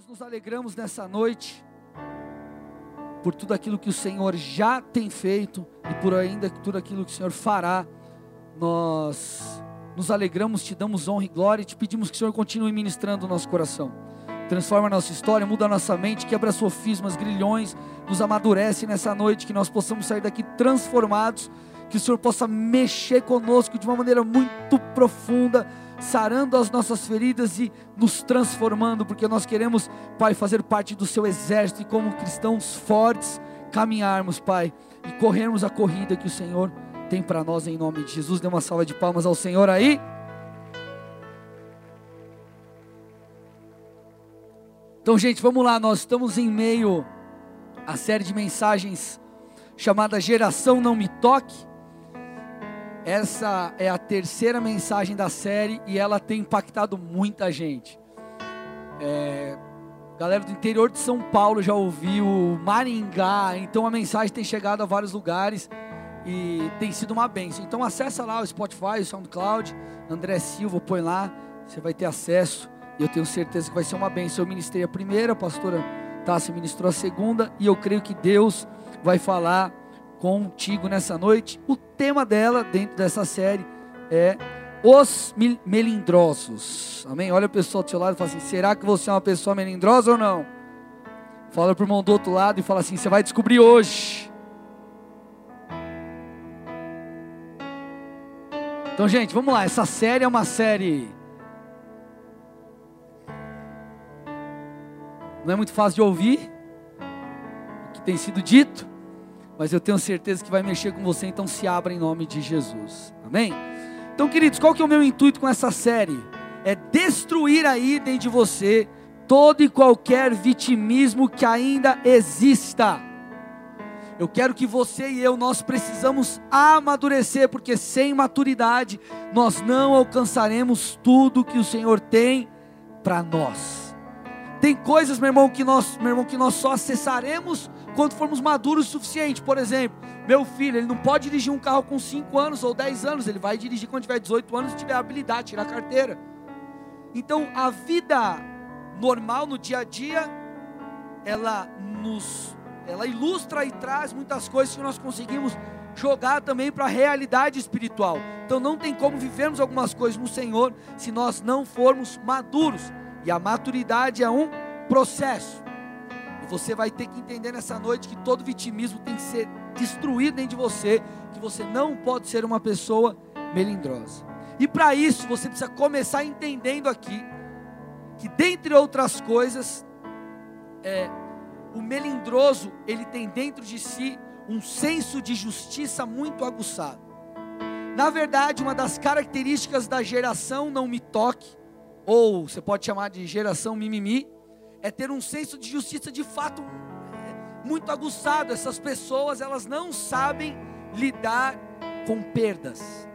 nós nos alegramos nessa noite por tudo aquilo que o Senhor já tem feito e por ainda tudo aquilo que o Senhor fará. Nós nos alegramos, te damos honra e glória e te pedimos que o Senhor continue ministrando o nosso coração. Transforma a nossa história, muda a nossa mente, quebra sofismas, grilhões, nos amadurece nessa noite, que nós possamos sair daqui transformados, que o Senhor possa mexer conosco de uma maneira muito profunda, sarando as nossas feridas e nos transformando, porque nós queremos, Pai, fazer parte do seu exército e como cristãos fortes caminharmos, Pai, e corrermos a corrida que o Senhor tem para nós em nome de Jesus. Dê uma salva de palmas ao Senhor aí. Então, gente, vamos lá, nós estamos em meio à série de mensagens chamada Geração Não Me Toque. Essa é a terceira mensagem da série e ela tem impactado muita gente. É, galera do interior de São Paulo já ouviu, Maringá, então a mensagem tem chegado a vários lugares e tem sido uma benção. Então acessa lá o Spotify, o SoundCloud, André Silva, põe lá, você vai ter acesso. E eu tenho certeza que vai ser uma benção. Eu ministrei a primeira, a pastora Tássia ministrou a segunda, e eu creio que Deus vai falar contigo nessa noite. O tema dela, dentro dessa série, é os melindrosos. Amém? Olha o pessoal do seu lado e fala assim: será que você é uma pessoa melindrosa ou não? Fala para o irmão do outro lado e fala assim: você vai descobrir hoje. Então, gente, vamos lá. Essa série é uma série. Não é muito fácil de ouvir o que tem sido dito mas eu tenho certeza que vai mexer com você, então se abra em nome de Jesus. Amém? Então, queridos, qual que é o meu intuito com essa série? É destruir aí dentro de você todo e qualquer vitimismo que ainda exista. Eu quero que você e eu nós precisamos amadurecer, porque sem maturidade nós não alcançaremos tudo que o Senhor tem para nós. Tem coisas, meu irmão, que nós, meu irmão, que nós só acessaremos quando formos maduros o suficiente. Por exemplo, meu filho, ele não pode dirigir um carro com 5 anos ou 10 anos, ele vai dirigir quando tiver 18 anos e tiver habilidade, tirar carteira. Então, a vida normal no dia a dia, ela nos ela ilustra e traz muitas coisas que nós conseguimos jogar também para a realidade espiritual. Então não tem como vivermos algumas coisas no Senhor se nós não formos maduros. E a maturidade é um processo você vai ter que entender nessa noite que todo vitimismo tem que ser destruído dentro de você, que você não pode ser uma pessoa melindrosa. E para isso você precisa começar entendendo aqui que dentre outras coisas, é, o melindroso ele tem dentro de si um senso de justiça muito aguçado. Na verdade, uma das características da geração não me toque, ou você pode chamar de geração mimimi, é ter um senso de justiça de fato é, muito aguçado. Essas pessoas, elas não sabem lidar com perdas.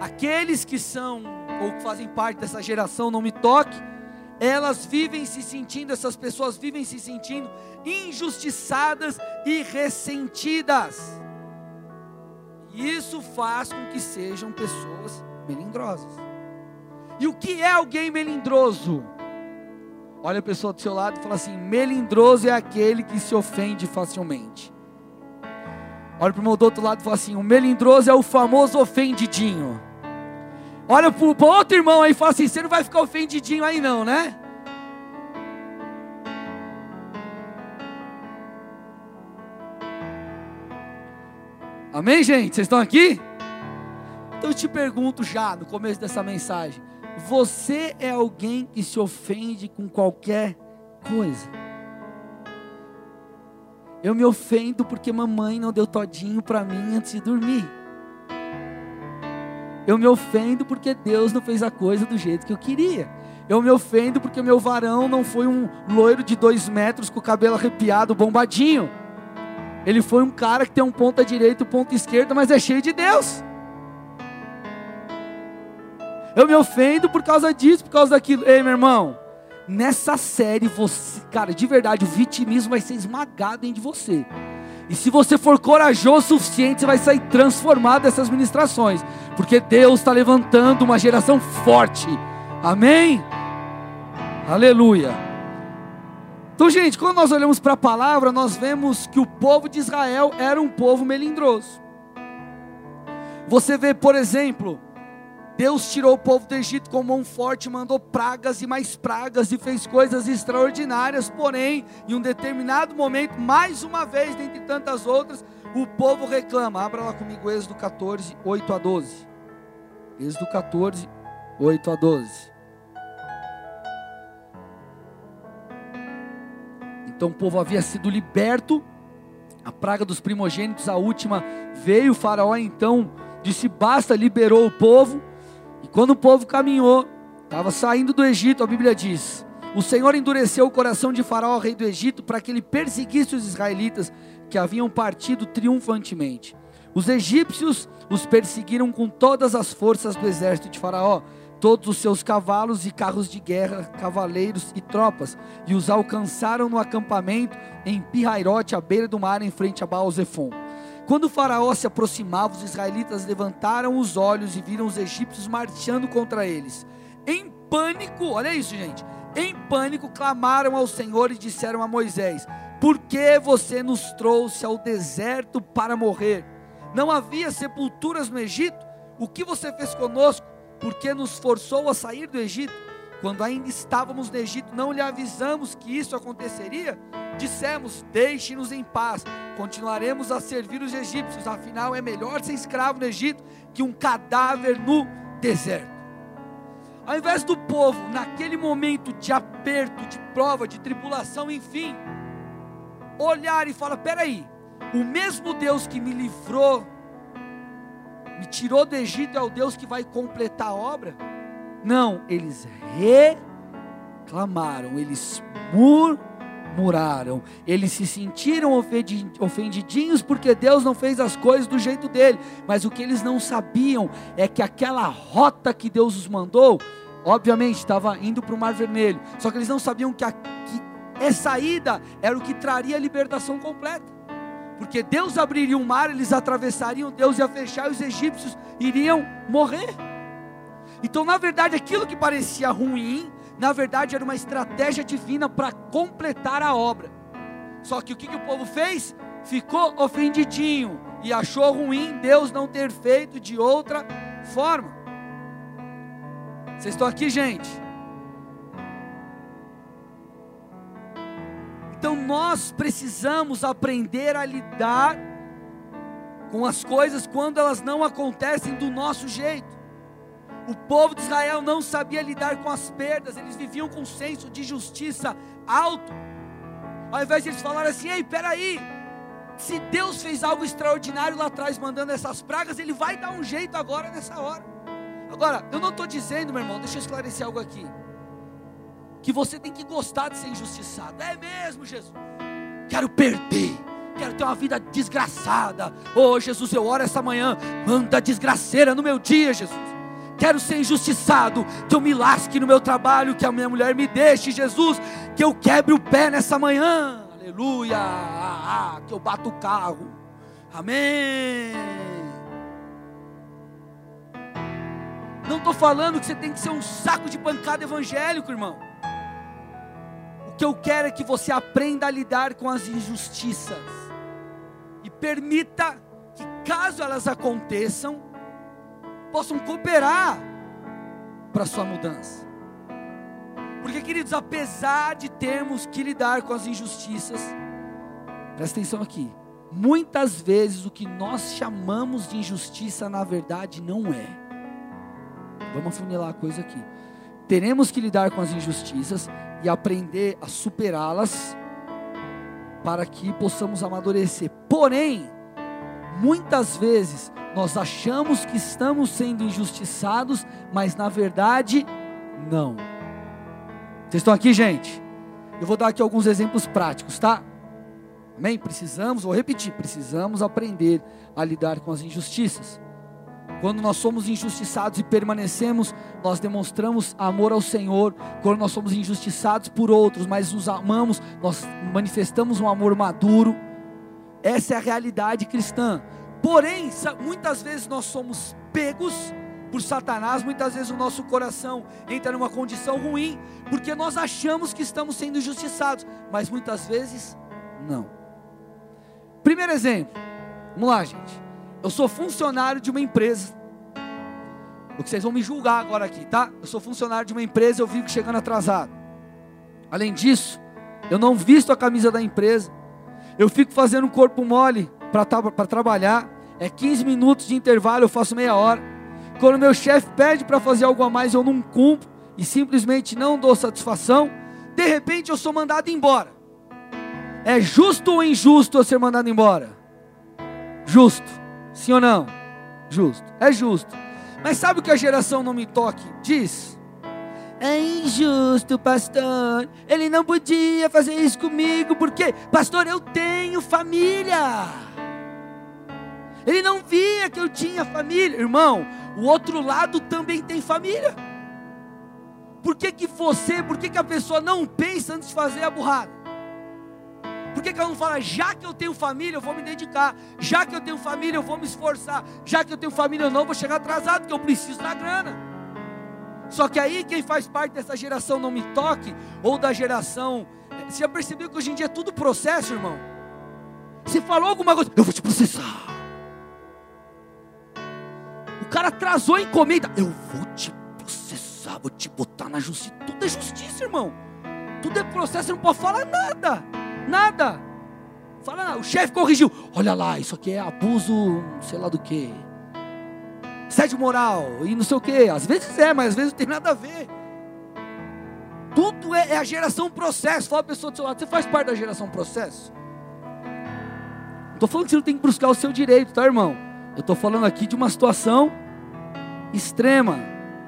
Aqueles que são ou que fazem parte dessa geração, não me toque, elas vivem se sentindo, essas pessoas vivem se sentindo injustiçadas e ressentidas. E isso faz com que sejam pessoas melindrosas. E o que é alguém melindroso? Olha a pessoa do seu lado e fala assim: melindroso é aquele que se ofende facilmente. Olha para o meu do outro lado e fala assim: o melindroso é o famoso ofendidinho. Olha para o outro irmão aí e fala assim: você não vai ficar ofendidinho aí não, né? Amém, gente? Vocês estão aqui? Então eu te pergunto já no começo dessa mensagem: você é alguém que se ofende com qualquer coisa. Eu me ofendo porque mamãe não deu todinho para mim antes de dormir. Eu me ofendo porque Deus não fez a coisa do jeito que eu queria. Eu me ofendo porque meu varão não foi um loiro de dois metros com o cabelo arrepiado, bombadinho. Ele foi um cara que tem um ponta direita e um ponta esquerda, mas é cheio de Deus. Eu me ofendo por causa disso, por causa daquilo. Ei, meu irmão, nessa série você, cara, de verdade, o vitimismo vai ser esmagado dentro de você. E se você for corajoso o suficiente, você vai sair transformado dessas ministrações, porque Deus está levantando uma geração forte. Amém? Aleluia. Então, gente, quando nós olhamos para a palavra, nós vemos que o povo de Israel era um povo melindroso. Você vê, por exemplo, Deus tirou o povo do Egito com mão forte, mandou pragas e mais pragas e fez coisas extraordinárias, porém, em um determinado momento, mais uma vez, dentre tantas outras, o povo reclama. Abra lá comigo Êxodo 14, 8 a 12. Êxodo 14, 8 a 12. Então o povo havia sido liberto, a praga dos primogênitos, a última veio, o faraó então disse basta, liberou o povo, quando o povo caminhou, estava saindo do Egito, a Bíblia diz, o Senhor endureceu o coração de faraó, rei do Egito, para que ele perseguisse os israelitas que haviam partido triunfantemente. Os egípcios os perseguiram com todas as forças do exército de faraó, todos os seus cavalos e carros de guerra, cavaleiros e tropas, e os alcançaram no acampamento em Pirairote, à beira do mar, em frente a Baal-Zephon. Quando o faraó se aproximava, os israelitas levantaram os olhos e viram os egípcios marchando contra eles. Em pânico, olha isso, gente. Em pânico clamaram ao Senhor e disseram a Moisés: Por que você nos trouxe ao deserto para morrer? Não havia sepulturas no Egito? O que você fez conosco? porque nos forçou a sair do Egito. Quando ainda estávamos no Egito, não lhe avisamos que isso aconteceria? Dissemos: Deixe-nos em paz, continuaremos a servir os egípcios, afinal é melhor ser escravo no Egito que um cadáver no deserto. Ao invés do povo, naquele momento de aperto, de prova, de tribulação, enfim, olhar e falar: peraí, o mesmo Deus que me livrou me tirou do Egito é o Deus que vai completar a obra? Não, eles reclamaram, eles murmuraram, eles se sentiram ofendidinhos porque Deus não fez as coisas do jeito dele, mas o que eles não sabiam é que aquela rota que Deus os mandou, obviamente estava indo para o Mar Vermelho, só que eles não sabiam que, a, que essa ida era o que traria a libertação completa. Porque Deus abriria um mar, eles atravessariam, Deus ia fechar e os egípcios iriam morrer. Então, na verdade, aquilo que parecia ruim, na verdade era uma estratégia divina para completar a obra. Só que o que, que o povo fez? Ficou ofendidinho e achou ruim Deus não ter feito de outra forma. Vocês estão aqui, gente? Então nós precisamos aprender a lidar com as coisas quando elas não acontecem do nosso jeito. O povo de Israel não sabia lidar com as perdas, eles viviam com um senso de justiça alto. Ao invés de eles falarem assim: ei, peraí, se Deus fez algo extraordinário lá atrás, mandando essas pragas, Ele vai dar um jeito agora nessa hora. Agora, eu não estou dizendo, meu irmão, deixa eu esclarecer algo aqui que você tem que gostar de ser injustiçado. É mesmo, Jesus. Quero perder. Quero ter uma vida desgraçada. Oh, Jesus, eu oro essa manhã. Manda desgraceira no meu dia, Jesus. Quero ser injustiçado. Que eu me lasque no meu trabalho. Que a minha mulher me deixe, Jesus. Que eu quebre o pé nessa manhã. Aleluia. Ah, ah, que eu bato o carro. Amém. Não estou falando que você tem que ser um saco de pancada evangélico, irmão que eu quero é que você aprenda a lidar com as injustiças e permita que, caso elas aconteçam, possam cooperar para a sua mudança. Porque, queridos, apesar de termos que lidar com as injustiças, presta atenção aqui, muitas vezes o que nós chamamos de injustiça, na verdade, não é. Vamos afunilar a coisa aqui. Teremos que lidar com as injustiças, e aprender a superá-las para que possamos amadurecer. Porém, muitas vezes nós achamos que estamos sendo injustiçados, mas na verdade não. Vocês estão aqui, gente? Eu vou dar aqui alguns exemplos práticos, tá? Amém? Precisamos, vou repetir, precisamos aprender a lidar com as injustiças. Quando nós somos injustiçados e permanecemos, nós demonstramos amor ao Senhor. Quando nós somos injustiçados por outros, mas nos amamos, nós manifestamos um amor maduro. Essa é a realidade cristã. Porém, muitas vezes nós somos pegos por Satanás, muitas vezes o nosso coração entra numa condição ruim, porque nós achamos que estamos sendo justiçados, mas muitas vezes não. Primeiro exemplo, vamos lá, gente. Eu sou funcionário de uma empresa. O que vocês vão me julgar agora aqui, tá? Eu sou funcionário de uma empresa, eu vivo chegando atrasado. Além disso, eu não visto a camisa da empresa. Eu fico fazendo um corpo mole para trabalhar. É 15 minutos de intervalo, eu faço meia hora. Quando meu chefe pede para fazer algo a mais, eu não cumpro e simplesmente não dou satisfação. De repente eu sou mandado embora. É justo ou injusto eu ser mandado embora? Justo. Sim ou não? Justo. É justo. Mas sabe o que a geração não me toque diz? É injusto, pastor. Ele não podia fazer isso comigo, porque, pastor, eu tenho família. Ele não via que eu tinha família. Irmão, o outro lado também tem família. Por que, que você, por que, que a pessoa não pensa antes de fazer a burrada? Por que, que ela não fala, já que eu tenho família, eu vou me dedicar, já que eu tenho família, eu vou me esforçar, já que eu tenho família, eu não vou chegar atrasado, porque eu preciso da grana. Só que aí quem faz parte dessa geração não me toque, ou da geração. Eh, você já percebeu que hoje em dia é tudo processo, irmão? Se falou alguma coisa, eu vou te processar cara atrasou a encomenda. Eu vou te processar, vou te botar na justiça. Tudo é justiça, irmão. Tudo é processo, você não pode falar nada. Nada. Fala. O chefe corrigiu. Olha lá, isso aqui é abuso, sei lá do que. Sede moral e não sei o que. Às vezes é, mas às vezes não tem nada a ver. Tudo é, é a geração processo. Fala a pessoa do seu lado, você faz parte da geração processo? Não estou falando que você não tem que buscar o seu direito, tá, irmão? Eu estou falando aqui de uma situação extrema.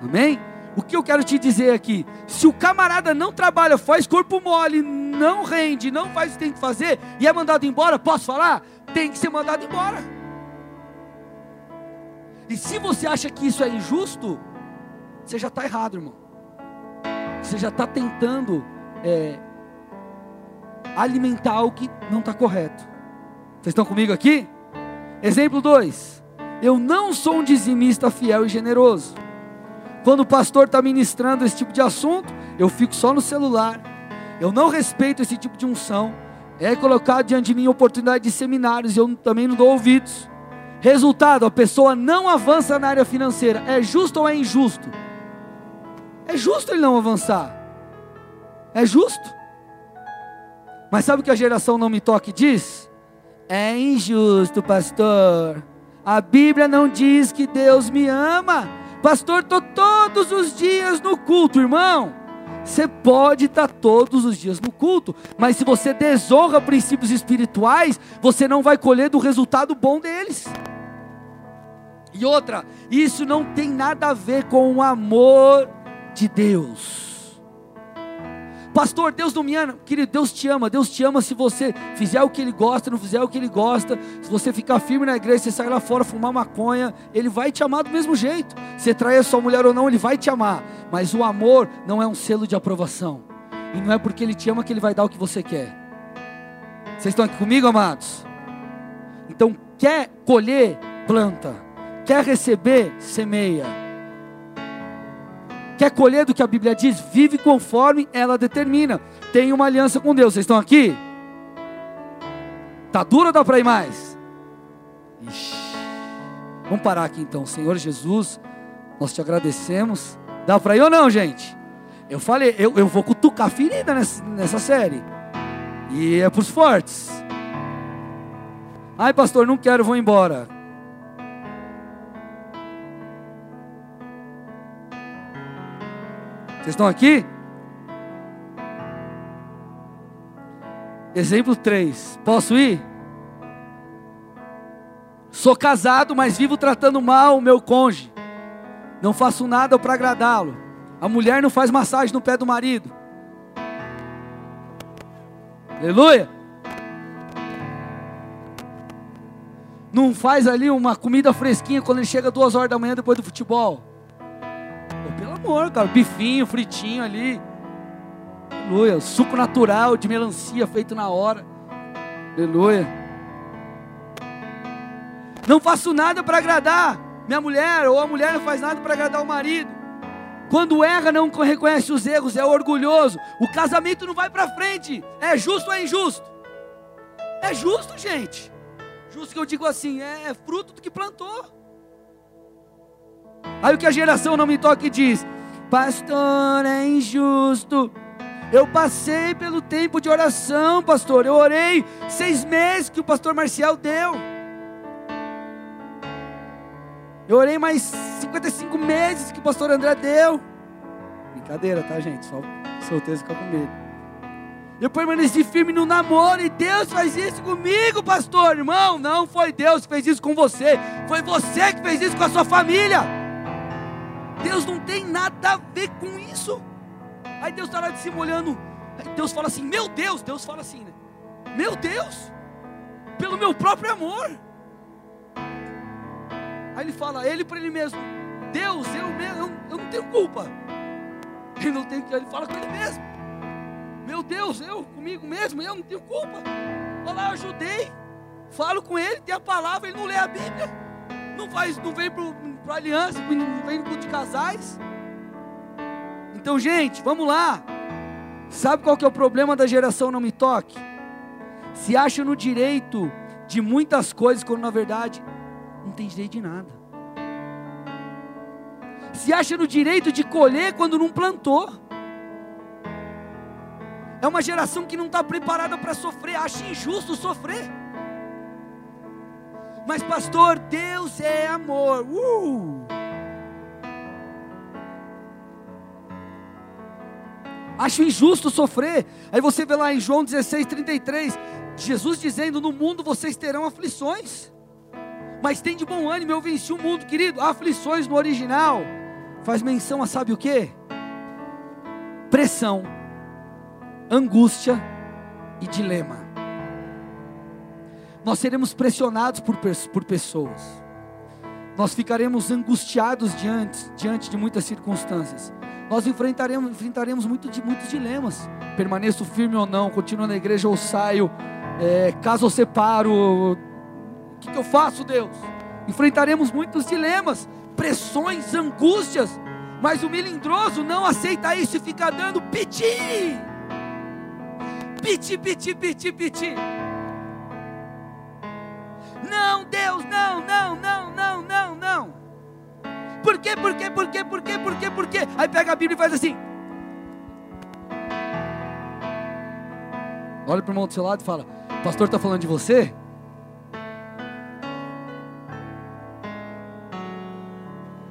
Amém? O que eu quero te dizer aqui? Se o camarada não trabalha, faz corpo mole, não rende, não faz o que tem que fazer e é mandado embora, posso falar? Tem que ser mandado embora. E se você acha que isso é injusto, você já está errado, irmão. Você já está tentando é, alimentar algo que não está correto. Vocês estão comigo aqui? Exemplo 2. Eu não sou um dizimista fiel e generoso. Quando o pastor está ministrando esse tipo de assunto, eu fico só no celular. Eu não respeito esse tipo de unção. É colocado diante de mim oportunidade de seminários eu também não dou ouvidos. Resultado: a pessoa não avança na área financeira. É justo ou é injusto? É justo ele não avançar. É justo. Mas sabe o que a geração não me toque diz? É injusto, pastor. A Bíblia não diz que Deus me ama. Pastor, estou todos os dias no culto, irmão. Você pode estar tá todos os dias no culto, mas se você desonra princípios espirituais, você não vai colher do resultado bom deles. E outra, isso não tem nada a ver com o amor de Deus. Pastor, Deus não me ama. Querido, Deus te ama. Deus te ama se você fizer o que Ele gosta, não fizer o que Ele gosta. Se você ficar firme na igreja, você sair lá fora fumar maconha, Ele vai te amar do mesmo jeito. Se trair a sua mulher ou não, Ele vai te amar. Mas o amor não é um selo de aprovação. E não é porque Ele te ama que Ele vai dar o que você quer. Vocês estão aqui comigo, amados? Então, quer colher, planta. Quer receber, semeia quer colher do que a Bíblia diz, vive conforme ela determina. Tem uma aliança com Deus. Vocês estão aqui? Tá duro ou dá para ir mais? Ixi. Vamos parar aqui então, Senhor Jesus, nós te agradecemos. Dá para ir ou não, gente? Eu falei, eu, eu vou cutucar ferida nessa, nessa série. E é para os fortes. Ai, pastor, não quero, vou embora. Vocês estão aqui? Exemplo 3. Posso ir? Sou casado, mas vivo tratando mal o meu cônjuge. Não faço nada para agradá-lo. A mulher não faz massagem no pé do marido. Aleluia. Não faz ali uma comida fresquinha quando ele chega duas horas da manhã depois do futebol amor, cara. Bifinho, fritinho ali. Aleluia. Suco natural de melancia feito na hora. Aleluia. Não faço nada para agradar. Minha mulher ou a mulher não faz nada para agradar o marido. Quando erra, não reconhece os erros, é orgulhoso. O casamento não vai para frente. É justo ou é injusto? É justo, gente. Justo que eu digo assim, é, é fruto do que plantou. Aí o que a geração não me toca e diz: Pastor, é injusto. Eu passei pelo tempo de oração, pastor. Eu orei seis meses que o pastor Marcial deu. Eu orei mais 55 meses que o pastor André deu. Brincadeira, tá, gente? Só solteiro fica com medo. Eu permaneci firme no namoro e Deus faz isso comigo, pastor, irmão. Não foi Deus que fez isso com você, foi você que fez isso com a sua família. Deus não tem nada a ver com isso. Aí Deus está lá de cima olhando. Aí Deus fala assim: Meu Deus, Deus fala assim, né? Meu Deus, pelo meu próprio amor. Aí ele fala, ele para ele mesmo: Deus, eu, eu, eu não tenho culpa. Ele não tem ele fala com ele mesmo. Meu Deus, eu comigo mesmo, eu não tenho culpa. Olha lá, eu ajudei. Falo com ele, tem a palavra, ele não lê a Bíblia. Não faz, não vem para aliança, não vem para de casais. Então, gente, vamos lá. Sabe qual que é o problema da geração não me toque? Se acha no direito de muitas coisas quando na verdade não tem direito de nada. Se acha no direito de colher quando não plantou. É uma geração que não está preparada para sofrer, acha injusto sofrer. Mas, pastor, Deus é amor. Uh! acho injusto sofrer. Aí você vê lá em João 16, 33, Jesus dizendo: No mundo vocês terão aflições, mas tem de bom ânimo, eu venci o mundo, querido. Aflições no original faz menção a sabe o que? Pressão, angústia e dilema. Nós seremos pressionados por, por pessoas, nós ficaremos angustiados diante, diante de muitas circunstâncias nós enfrentaremos, enfrentaremos muito, muitos dilemas. Permaneço firme ou não, continuo na igreja ou saio, é, caso eu separo, o que, que eu faço, Deus? Enfrentaremos muitos dilemas, pressões, angústias, mas o melindroso não aceita isso e fica dando piti, piti, piti, piti, piti. Não, Deus, não, não, não, não, não, não. Por quê? Por quê? Por quê? Por quê? Por quê? Por quê? Aí pega a Bíblia e faz assim. Olha para o irmão do seu lado e fala: O pastor está falando de você?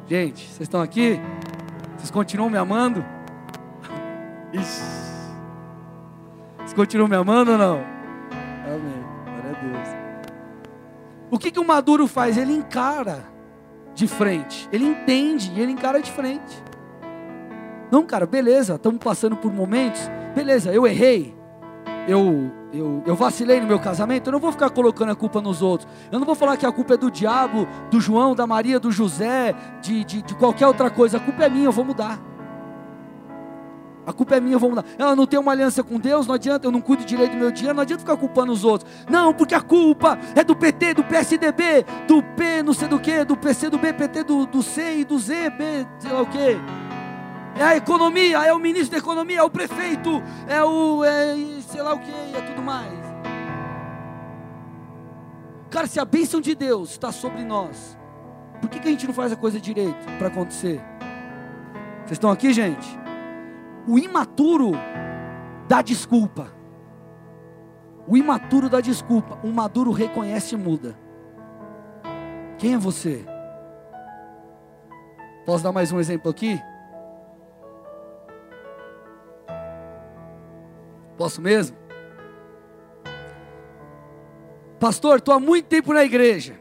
Gente, vocês estão aqui? Vocês continuam me amando? Ixi. Vocês continuam me amando ou não? O que, que o maduro faz? Ele encara de frente. Ele entende e ele encara de frente. Não, cara, beleza, estamos passando por momentos. Beleza, eu errei. Eu, eu, eu vacilei no meu casamento. Eu não vou ficar colocando a culpa nos outros. Eu não vou falar que a culpa é do diabo, do João, da Maria, do José, de, de, de qualquer outra coisa. A culpa é minha, eu vou mudar. A culpa é minha, vou mudar. Ela não tem uma aliança com Deus, não adianta, eu não cuido direito do meu dinheiro, não adianta ficar culpando os outros. Não, porque a culpa é do PT, do PSDB, do P, não sei do que, do PC, do B, PT, do, do C e do Z, B, sei lá o que. É a economia, é o ministro da economia, é o prefeito, é o, é, sei lá o que, é tudo mais. Cara, se a bênção de Deus está sobre nós, por que, que a gente não faz a coisa direito para acontecer? Vocês estão aqui, gente? O imaturo dá desculpa. O imaturo dá desculpa. O maduro reconhece e muda. Quem é você? Posso dar mais um exemplo aqui? Posso mesmo? Pastor, estou há muito tempo na igreja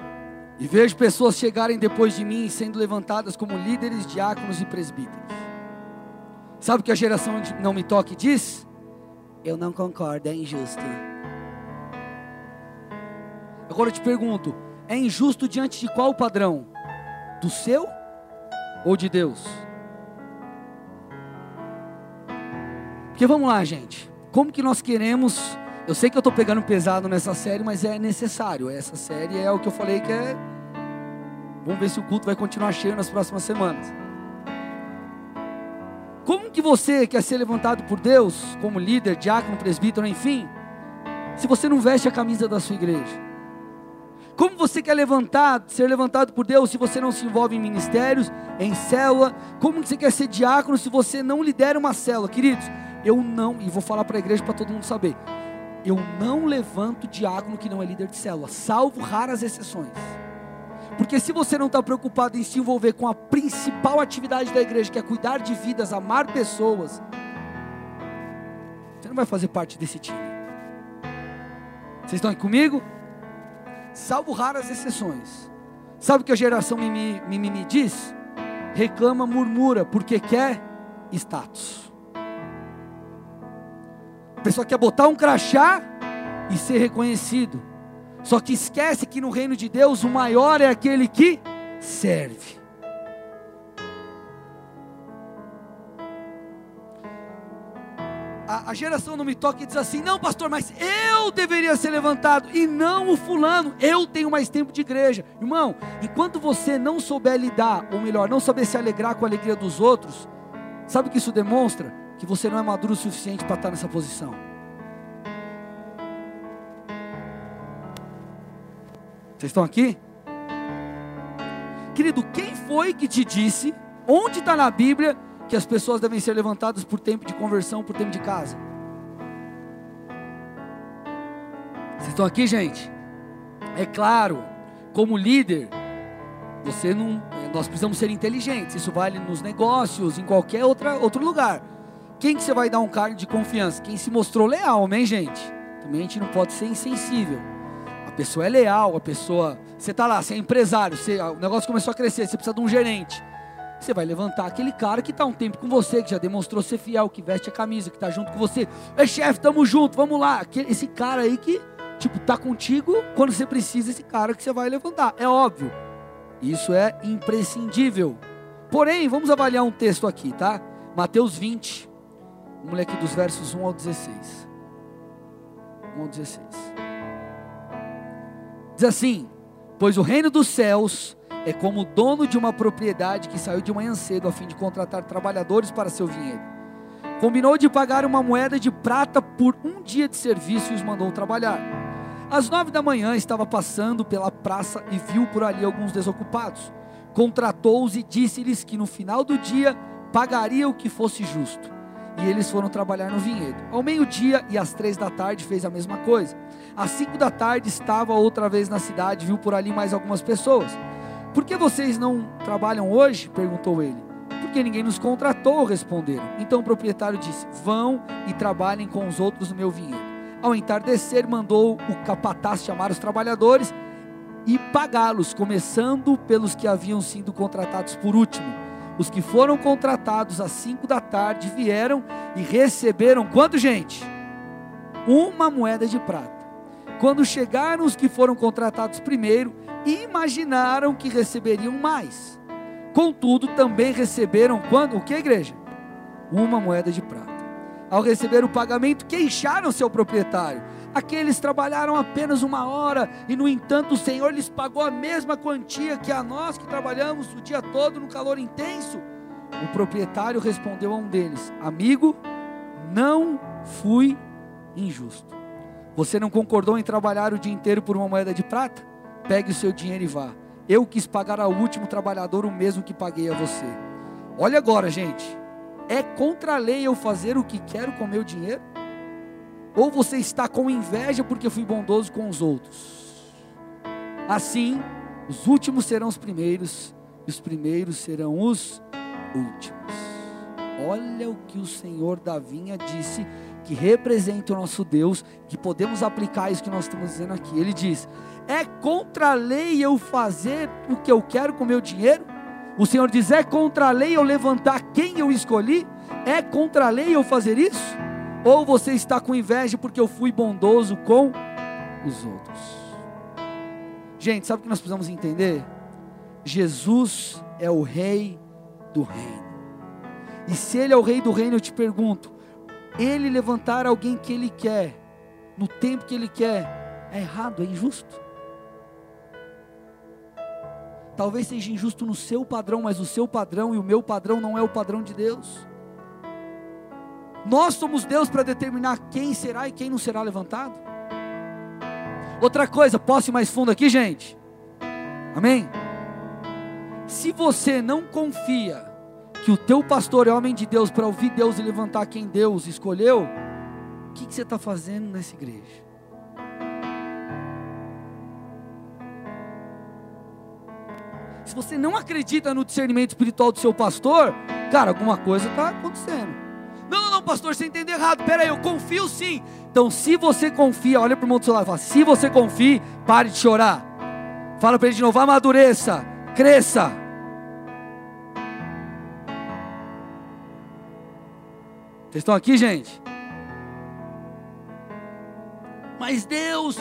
e vejo pessoas chegarem depois de mim sendo levantadas como líderes, diáconos e presbíteros. Sabe o que a geração não me toque diz? Eu não concordo, é injusto. Agora eu te pergunto: é injusto diante de qual padrão? Do seu ou de Deus? Porque vamos lá, gente. Como que nós queremos. Eu sei que eu estou pegando pesado nessa série, mas é necessário. Essa série é o que eu falei que é. Vamos ver se o culto vai continuar cheio nas próximas semanas. Como que você quer ser levantado por Deus, como líder, diácono, presbítero, enfim, se você não veste a camisa da sua igreja? Como você quer levantar, ser levantado por Deus se você não se envolve em ministérios, em célula? Como você quer ser diácono se você não lidera uma célula? Queridos, eu não, e vou falar para a igreja para todo mundo saber, eu não levanto diácono que não é líder de célula, salvo raras exceções. Porque se você não está preocupado em se envolver com a principal atividade da igreja, que é cuidar de vidas, amar pessoas, você não vai fazer parte desse time. Vocês estão aqui comigo? salvo raras exceções. Sabe o que a geração mimimi, mimimi diz? Reclama, murmura, porque quer status. A pessoa quer botar um crachá e ser reconhecido. Só que esquece que no reino de Deus o maior é aquele que serve. a, a geração não me toca e diz assim: não, pastor, mas eu deveria ser levantado e não o fulano. Eu tenho mais tempo de igreja. Irmão, enquanto você não souber lidar, ou melhor, não saber se alegrar com a alegria dos outros, sabe o que isso demonstra? Que você não é maduro o suficiente para estar nessa posição. Vocês estão aqui? Querido, quem foi que te disse, onde está na Bíblia, que as pessoas devem ser levantadas por tempo de conversão, por tempo de casa. Vocês estão aqui, gente? É claro, como líder, você não, nós precisamos ser inteligentes. Isso vale nos negócios, em qualquer outra, outro lugar. Quem que você vai dar um cargo de confiança? Quem se mostrou leal, amém, gente? Também a gente não pode ser insensível. A pessoa é leal, a pessoa. Você está lá, você é empresário, você, o negócio começou a crescer, você precisa de um gerente. Você vai levantar aquele cara que está um tempo com você, que já demonstrou ser fiel, que veste a camisa, que está junto com você. É chefe, tamo junto, vamos lá. Esse cara aí que, tipo, tá contigo quando você precisa, esse cara que você vai levantar. É óbvio. Isso é imprescindível. Porém, vamos avaliar um texto aqui, tá? Mateus 20. Vamos ler aqui dos versos 1 ao 16. 1 ao 16. Diz assim: Pois o reino dos céus é como o dono de uma propriedade que saiu de manhã cedo a fim de contratar trabalhadores para seu vinhedo. Combinou de pagar uma moeda de prata por um dia de serviço e os mandou trabalhar. Às nove da manhã estava passando pela praça e viu por ali alguns desocupados. Contratou-os e disse-lhes que no final do dia pagaria o que fosse justo. E eles foram trabalhar no vinhedo. Ao meio-dia e às três da tarde fez a mesma coisa. Às cinco da tarde estava outra vez na cidade, viu por ali mais algumas pessoas. Por que vocês não trabalham hoje? perguntou ele. Porque ninguém nos contratou, responderam. Então o proprietário disse: Vão e trabalhem com os outros no meu vinhedo. Ao entardecer, mandou o capataz chamar os trabalhadores e pagá-los, começando pelos que haviam sido contratados por último. Os que foram contratados às cinco da tarde vieram e receberam quanto, gente? Uma moeda de prata. Quando chegaram os que foram contratados primeiro, imaginaram que receberiam mais. Contudo, também receberam quando? O que, igreja? Uma moeda de prata. Ao receber o pagamento, queixaram seu proprietário. Aqueles trabalharam apenas uma hora e, no entanto, o Senhor lhes pagou a mesma quantia que a nós que trabalhamos o dia todo no calor intenso. O proprietário respondeu a um deles: Amigo, não fui injusto. Você não concordou em trabalhar o dia inteiro por uma moeda de prata? Pegue o seu dinheiro e vá. Eu quis pagar ao último trabalhador o mesmo que paguei a você. Olha agora, gente. É contra a lei eu fazer o que quero com meu dinheiro? Ou você está com inveja porque fui bondoso com os outros? Assim, os últimos serão os primeiros, e os primeiros serão os últimos. Olha o que o Senhor da vinha disse que representa o nosso Deus, que podemos aplicar isso que nós estamos dizendo aqui. Ele diz: é contra a lei eu fazer o que eu quero com meu dinheiro? O Senhor diz: é contra a lei eu levantar quem eu escolhi? É contra a lei eu fazer isso? Ou você está com inveja porque eu fui bondoso com os outros? Gente, sabe o que nós precisamos entender? Jesus é o rei do reino. E se ele é o rei do reino, eu te pergunto: ele levantar alguém que ele quer, no tempo que ele quer, é errado, é injusto? talvez seja injusto no seu padrão, mas o seu padrão e o meu padrão não é o padrão de Deus. Nós somos Deus para determinar quem será e quem não será levantado. Outra coisa, posso ir mais fundo aqui, gente? Amém? Se você não confia que o teu pastor é homem de Deus para ouvir Deus e levantar quem Deus escolheu, o que, que você está fazendo nessa igreja? Se você não acredita no discernimento espiritual do seu pastor, cara, alguma coisa está acontecendo. Não, não, não, pastor, você entendeu errado. Pera aí, eu confio sim. Então, se você confia, olha para o irmão do seu lado e fala: se você confia, pare de chorar. Fala para ele de novo: amadureça, cresça. Vocês estão aqui, gente? Mas Deus,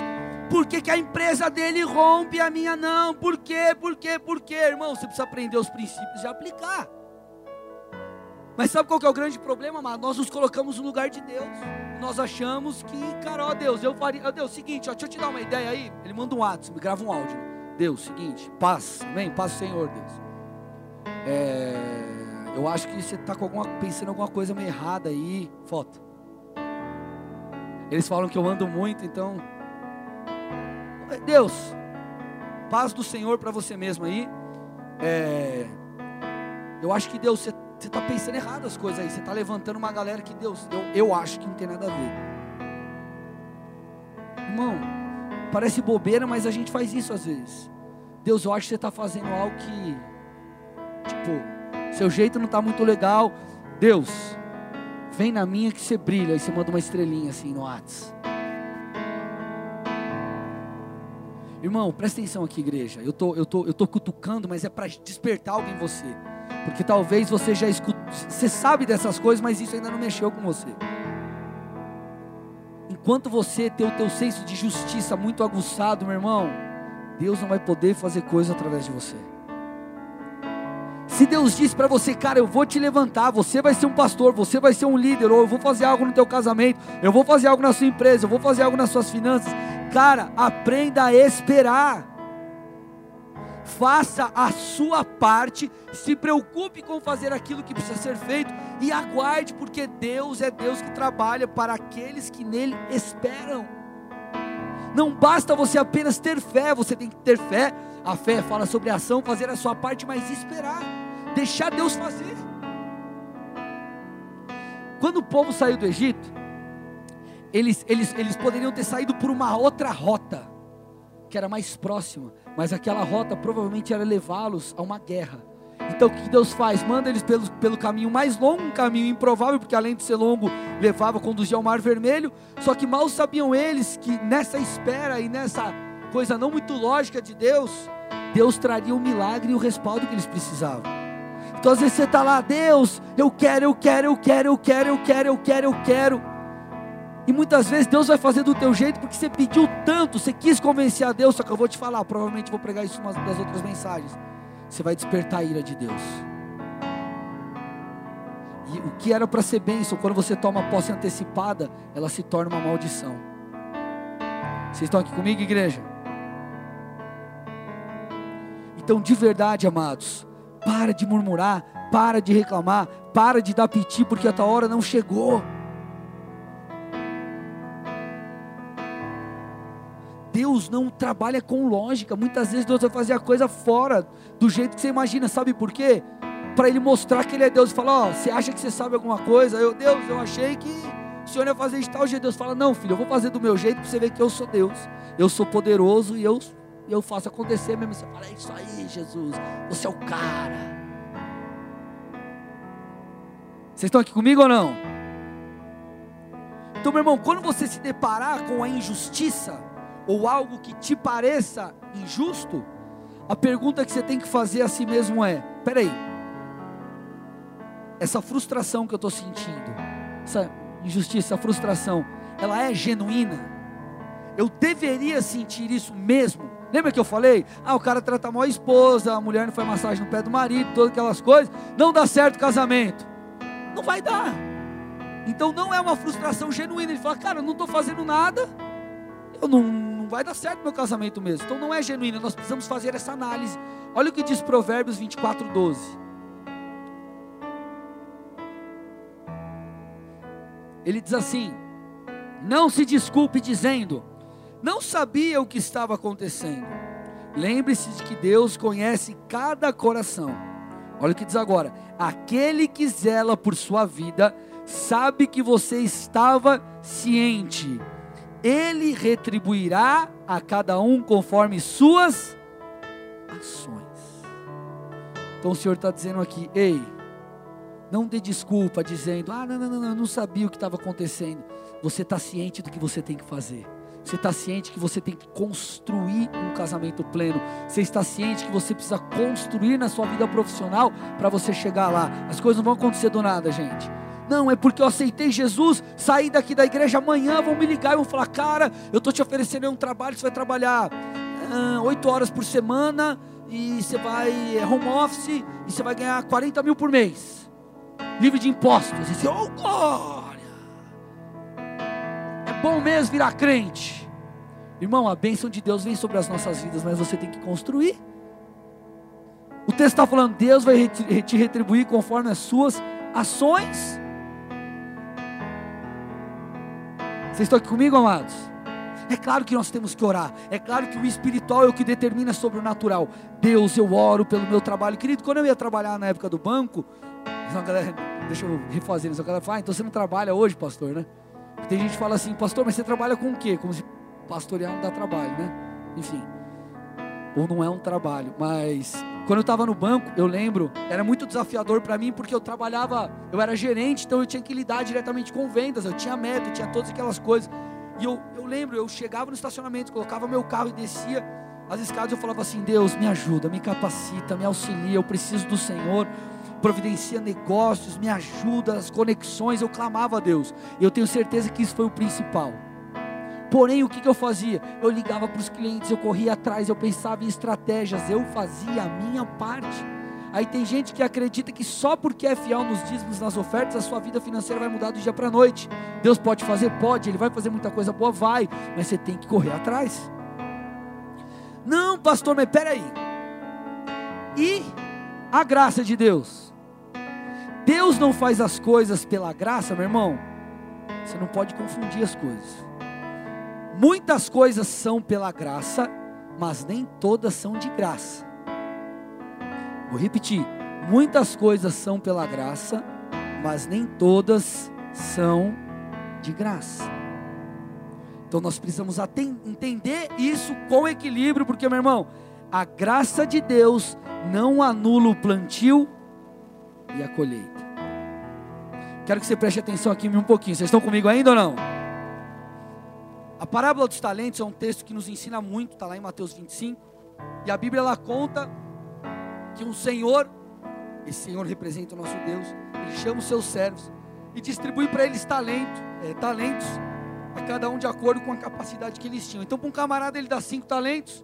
por que, que a empresa dele rompe a minha não? Por quê? Por quê? Por quê? Irmão, você precisa aprender os princípios e aplicar. Mas sabe qual que é o grande problema, amado? Nós nos colocamos no lugar de Deus. Nós achamos que, cara, ó Deus, eu faria. Ó Deus, seguinte, ó, deixa eu te dar uma ideia aí. Ele manda um WhatsApp, grava um áudio. Deus, seguinte, paz, amém? Paz, Senhor, Deus. É, eu acho que você está pensando em alguma coisa meio errada aí. Foto. Eles falam que eu ando muito, então Deus, paz do Senhor para você mesmo aí. É, eu acho que Deus, você está pensando errado as coisas aí. Você está levantando uma galera que Deus, eu, eu acho que não tem nada a ver. Irmão, parece bobeira, mas a gente faz isso às vezes. Deus, eu acho que você está fazendo algo que, tipo, seu jeito não está muito legal. Deus, vem na minha que você brilha. Aí você manda uma estrelinha assim no WhatsApp. Irmão, presta atenção aqui, igreja. Eu tô, eu tô, eu tô cutucando, mas é para despertar algo em você. Porque talvez você já escuta, você sabe dessas coisas, mas isso ainda não mexeu com você. Enquanto você tem o teu senso de justiça muito aguçado, meu irmão, Deus não vai poder fazer coisa através de você. Se Deus diz para você, cara, eu vou te levantar, você vai ser um pastor, você vai ser um líder, ou eu vou fazer algo no teu casamento, eu vou fazer algo na sua empresa, eu vou fazer algo nas suas finanças, Cara, aprenda a esperar. Faça a sua parte, se preocupe com fazer aquilo que precisa ser feito e aguarde, porque Deus é Deus que trabalha para aqueles que nele esperam. Não basta você apenas ter fé, você tem que ter fé. A fé fala sobre ação, fazer a sua parte, mas esperar, deixar Deus fazer. Quando o povo saiu do Egito, eles, eles, eles poderiam ter saído por uma outra rota, que era mais próxima, mas aquela rota provavelmente era levá-los a uma guerra. Então o que Deus faz? Manda eles pelo, pelo caminho mais longo, um caminho improvável, porque além de ser longo, levava, conduzia ao Mar Vermelho. Só que mal sabiam eles que nessa espera e nessa coisa não muito lógica de Deus, Deus traria o milagre e o respaldo que eles precisavam. Então às vezes você está lá, Deus, eu quero, eu quero, eu quero, eu quero, eu quero, eu quero, eu quero. E muitas vezes Deus vai fazer do teu jeito porque você pediu tanto, você quis convencer a Deus, só que eu vou te falar, provavelmente vou pregar isso em das outras mensagens. Você vai despertar a ira de Deus. E o que era para ser bênção, quando você toma posse antecipada, ela se torna uma maldição. Vocês estão aqui comigo, igreja? Então, de verdade, amados, para de murmurar, para de reclamar, para de dar piti, porque a tua hora não chegou. Deus não trabalha com lógica. Muitas vezes Deus vai fazer a coisa fora do jeito que você imagina. Sabe por quê? Para Ele mostrar que Ele é Deus. E falar: Ó, oh, você acha que você sabe alguma coisa? Eu, Deus, eu achei que o Senhor ia fazer de tal jeito. Deus fala: Não, filho, eu vou fazer do meu jeito para você ver que eu sou Deus. Eu sou poderoso e eu, eu faço acontecer mesmo. Você fala: É isso aí, Jesus. Você é o cara. Vocês estão aqui comigo ou não? Então, meu irmão, quando você se deparar com a injustiça, ou algo que te pareça injusto, a pergunta que você tem que fazer a si mesmo é: peraí, essa frustração que eu estou sentindo, essa injustiça, essa frustração, ela é genuína? Eu deveria sentir isso mesmo? Lembra que eu falei? Ah, o cara trata mal a esposa, a mulher não faz massagem no pé do marido, todas aquelas coisas, não dá certo o casamento. Não vai dar. Então não é uma frustração genuína. Ele fala, cara, eu não estou fazendo nada não, não vai dar certo meu casamento mesmo. Então não é genuíno, nós precisamos fazer essa análise. Olha o que diz Provérbios 24, 12. Ele diz assim: Não se desculpe dizendo, não sabia o que estava acontecendo. Lembre-se de que Deus conhece cada coração. Olha o que diz agora: aquele que zela por sua vida sabe que você estava ciente. Ele retribuirá a cada um conforme suas ações. Então o Senhor está dizendo aqui: ei, não dê desculpa dizendo, ah, não, não, não, não, não sabia o que estava acontecendo. Você está ciente do que você tem que fazer. Você está ciente que você tem que construir um casamento pleno. Você está ciente que você precisa construir na sua vida profissional para você chegar lá. As coisas não vão acontecer do nada, gente. Não, é porque eu aceitei Jesus, saí daqui da igreja amanhã, vão me ligar e vão falar, cara, eu estou te oferecendo um trabalho, você vai trabalhar oito horas por semana e você vai é home office e você vai ganhar 40 mil por mês. Livre de impostos. E você, oh glória! É bom mesmo virar crente. Irmão, a bênção de Deus vem sobre as nossas vidas, mas você tem que construir. O texto está falando, Deus vai te retribuir conforme as suas ações. Vocês estão aqui comigo, amados? É claro que nós temos que orar. É claro que o espiritual é o que determina sobre o natural. Deus, eu oro pelo meu trabalho. Querido, quando eu ia trabalhar na época do banco, galera, deixa eu refazer isso. A galera fala, ah, então você não trabalha hoje, pastor, né? Tem gente que fala assim, pastor, mas você trabalha com o quê? Como se pastorear não dá trabalho, né? Enfim. Ou não é um trabalho, mas quando eu estava no banco, eu lembro, era muito desafiador para mim, porque eu trabalhava, eu era gerente, então eu tinha que lidar diretamente com vendas, eu tinha meta, eu tinha todas aquelas coisas. E eu, eu lembro, eu chegava no estacionamento, colocava meu carro e descia as escadas, eu falava assim: Deus, me ajuda, me capacita, me auxilia, eu preciso do Senhor providencia negócios, me ajuda, as conexões. Eu clamava a Deus. Eu tenho certeza que isso foi o principal. Porém, o que, que eu fazia? Eu ligava para os clientes, eu corria atrás, eu pensava em estratégias, eu fazia a minha parte. Aí tem gente que acredita que só porque é fiel nos dízimos, nas ofertas, a sua vida financeira vai mudar do dia para a noite. Deus pode fazer? Pode. Ele vai fazer muita coisa boa? Vai. Mas você tem que correr atrás. Não, pastor, mas peraí. E a graça de Deus? Deus não faz as coisas pela graça, meu irmão. Você não pode confundir as coisas. Muitas coisas são pela graça, mas nem todas são de graça. Vou repetir: muitas coisas são pela graça, mas nem todas são de graça. Então nós precisamos entender isso com equilíbrio, porque, meu irmão, a graça de Deus não anula o plantio e a colheita. Quero que você preste atenção aqui um pouquinho. Vocês estão comigo ainda ou não? A parábola dos talentos é um texto que nos ensina muito, está lá em Mateus 25. E a Bíblia ela conta que um Senhor, esse Senhor representa o nosso Deus, ele chama os seus servos e distribui para eles talento, é, talentos, a cada um de acordo com a capacidade que eles tinham. Então, para um camarada ele dá cinco talentos,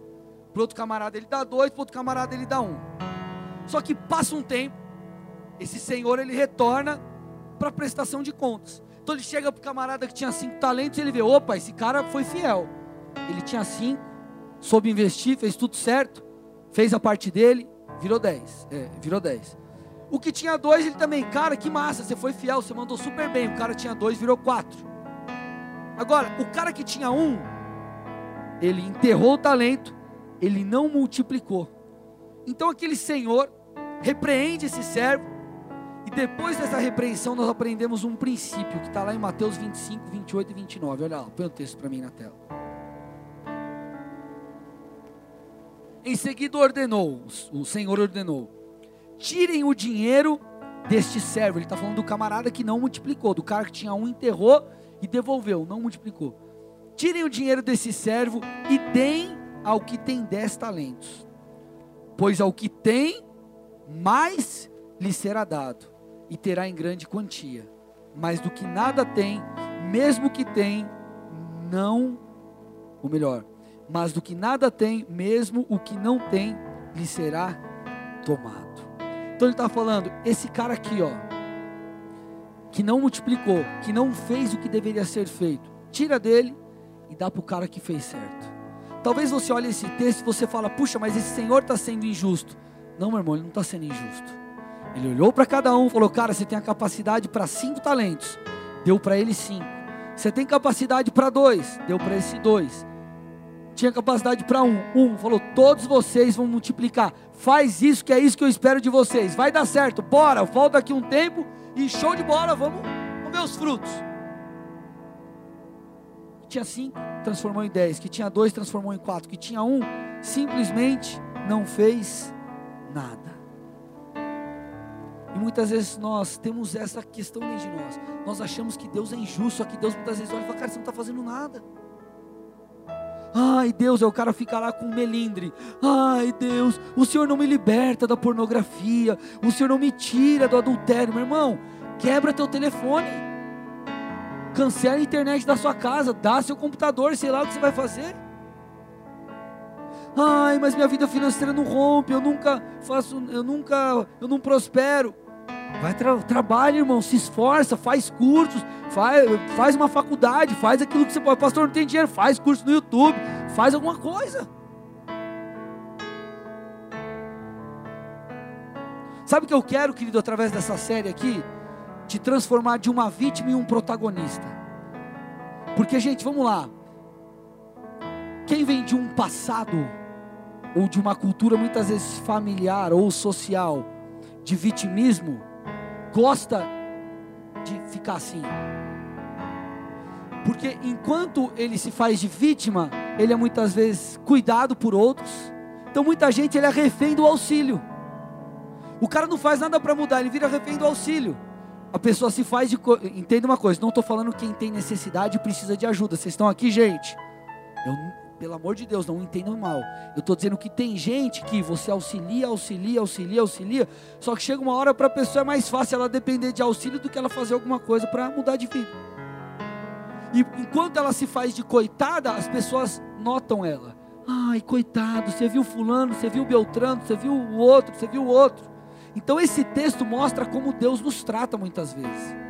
para outro camarada ele dá dois, para outro camarada ele dá um. Só que passa um tempo, esse Senhor ele retorna para prestação de contas. Então ele chega para o camarada que tinha cinco talentos e ele vê: opa, esse cara foi fiel. Ele tinha cinco, soube investir, fez tudo certo, fez a parte dele, virou dez. É, virou dez. O que tinha dois, ele também, cara, que massa, você foi fiel, você mandou super bem. O cara tinha dois, virou quatro. Agora, o cara que tinha um, ele enterrou o talento, ele não multiplicou. Então aquele senhor repreende esse servo e depois dessa repreensão, nós aprendemos um princípio que está lá em Mateus 25, 28 e 29. Olha lá, põe o texto para mim na tela. Em seguida ordenou, o Senhor ordenou: tirem o dinheiro deste servo. Ele está falando do camarada que não multiplicou, do cara que tinha um, enterrou e devolveu, não multiplicou. Tirem o dinheiro desse servo e deem ao que tem dez talentos, pois ao que tem, mais lhe será dado e terá em grande quantia. Mas do que nada tem, mesmo que tem, não, ou melhor, mas do que nada tem, mesmo o que não tem, lhe será tomado. Então ele está falando, esse cara aqui, ó, que não multiplicou, que não fez o que deveria ser feito, tira dele e dá para o cara que fez certo. Talvez você olhe esse texto e você fala, puxa, mas esse senhor está sendo injusto. Não, meu irmão, ele não está sendo injusto. Ele olhou para cada um e falou, cara, você tem a capacidade para cinco talentos. Deu para ele cinco. Você tem capacidade para dois. Deu para esse dois. Tinha capacidade para um. Um falou, todos vocês vão multiplicar. Faz isso, que é isso que eu espero de vocês. Vai dar certo. Bora, volta aqui um tempo e show de bola, vamos comer os frutos tinha cinco, transformou em dez, que tinha dois, transformou em quatro, que tinha um, simplesmente não fez nada. E muitas vezes nós temos essa questão dentro de nós. Nós achamos que Deus é injusto, só que Deus muitas vezes olha e fala, cara, você não está fazendo nada. Ai Deus, aí o cara fica lá com melindre. Ai Deus, o Senhor não me liberta da pornografia, o Senhor não me tira do adultério, meu irmão. Quebra teu telefone cancela a internet da sua casa, dá seu computador, sei lá o que você vai fazer. Ai, mas minha vida financeira não rompe, eu nunca faço, eu nunca, eu não prospero. Vai tra trabalha, irmão, se esforça, faz cursos, faz, faz uma faculdade, faz aquilo que você pode. Pastor, não tem dinheiro, faz curso no YouTube, faz alguma coisa. Sabe o que eu quero, querido, através dessa série aqui? te transformar de uma vítima em um protagonista. Porque, gente, vamos lá. Quem vem de um passado, ou de uma cultura muitas vezes familiar ou social, de vitimismo, gosta de ficar assim. Porque enquanto ele se faz de vítima, ele é muitas vezes cuidado por outros. Então muita gente ele é refém do auxílio. O cara não faz nada para mudar, ele vira refém do auxílio. A pessoa se faz de. Co... Entenda uma coisa, não estou falando quem tem necessidade e precisa de ajuda. Vocês estão aqui, gente? Eu, pelo amor de Deus, não entendam mal. Eu estou dizendo que tem gente que você auxilia, auxilia, auxilia, auxilia. Só que chega uma hora para a pessoa é mais fácil ela depender de auxílio do que ela fazer alguma coisa para mudar de vida. E enquanto ela se faz de coitada, as pessoas notam ela. Ai, coitado, você viu fulano, você viu Beltrano, você viu o outro, você viu o outro. Então esse texto mostra como Deus nos trata muitas vezes.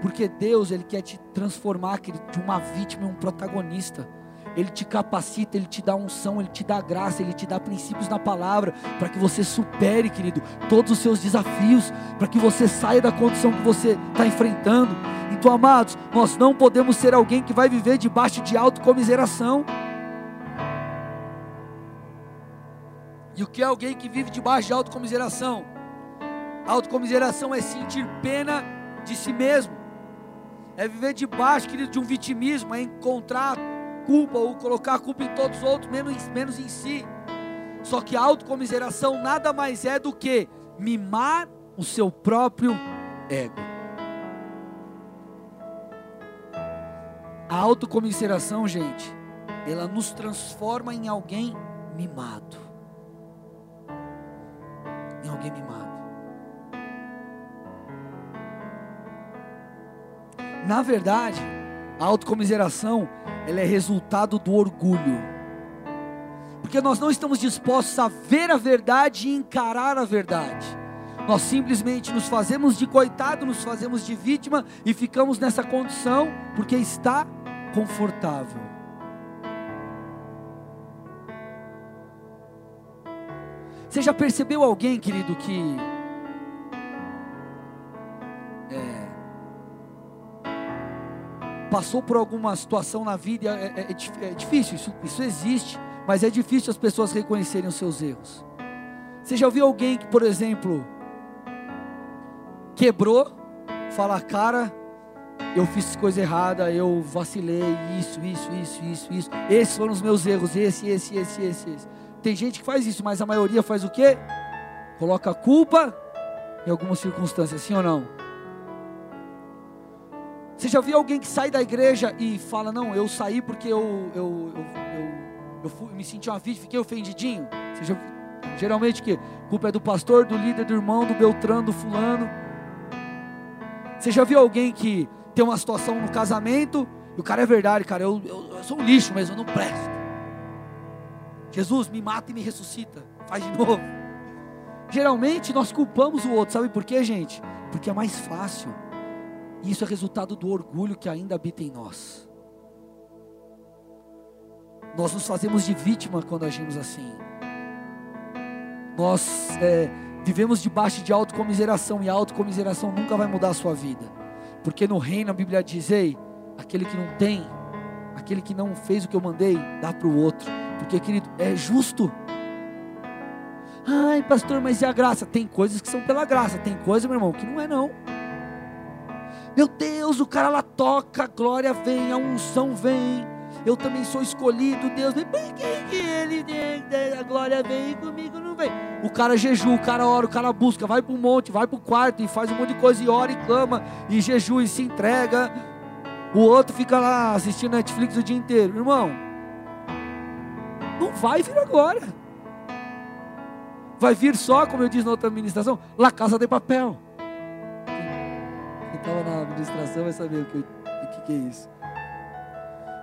Porque Deus, Ele quer te transformar de uma vítima em um protagonista. Ele te capacita, Ele te dá unção, Ele te dá graça, Ele te dá princípios na palavra, para que você supere, querido, todos os seus desafios, para que você saia da condição que você está enfrentando. Então, amados, nós não podemos ser alguém que vai viver debaixo de autocomiseração. E o que é alguém que vive debaixo de autocomiseração? Autocomiseração é sentir pena de si mesmo. É viver debaixo, querido, de um vitimismo, é encontrar culpa ou colocar a culpa em todos os outros, menos, menos em si. Só que a autocomiseração nada mais é do que mimar o seu próprio ego. A autocomiseração, gente, ela nos transforma em alguém mimado em alguém mimado. Na verdade, a autocomiseração, ela é resultado do orgulho. Porque nós não estamos dispostos a ver a verdade e encarar a verdade. Nós simplesmente nos fazemos de coitado, nos fazemos de vítima e ficamos nessa condição porque está confortável. Você já percebeu alguém, querido, que passou por alguma situação na vida? É, é, é, é difícil, isso, isso existe, mas é difícil as pessoas reconhecerem os seus erros. Você já ouviu alguém que, por exemplo, quebrou, fala, cara, eu fiz coisa errada, eu vacilei, isso, isso, isso, isso, isso. Esses foram os meus erros, esse, esse, esse, esse, esse. Tem gente que faz isso, mas a maioria faz o quê? Coloca a culpa em algumas circunstâncias, sim ou não? Você já viu alguém que sai da igreja e fala, não, eu saí porque eu, eu, eu, eu, me senti uma vítima, fiquei ofendidinho? Você já, geralmente que culpa é do pastor, do líder, do irmão, do Beltrano, do fulano. Você já viu alguém que tem uma situação no casamento e o cara é verdade, cara, eu, eu, eu sou um lixo, mas eu não presto. Jesus, me mata e me ressuscita. Faz de novo. Geralmente nós culpamos o outro, sabe por quê, gente? Porque é mais fácil. E isso é resultado do orgulho que ainda habita em nós. Nós nos fazemos de vítima quando agimos assim. Nós é, vivemos debaixo de autocomiseração e a autocomiseração nunca vai mudar a sua vida. Porque no reino a Bíblia diz: ei, aquele que não tem, aquele que não fez o que eu mandei, dá para o outro. Porque, querido, é justo. Ai, pastor, mas e a graça? Tem coisas que são pela graça, tem coisa, meu irmão, que não é não. Meu Deus, o cara lá toca, a glória vem, a unção vem. Eu também sou escolhido, Deus. Por que, que ele a glória vem comigo não vem? O cara jejua, o cara ora, o cara busca, vai para o monte, vai para o quarto e faz um monte de coisa e ora e clama e jejua e se entrega. O outro fica lá assistindo Netflix o dia inteiro. Irmão, não vai vir agora. Vai vir só, como eu disse na outra administração, La Casa de Papel. Estava na administração vai saber o que, o que é isso.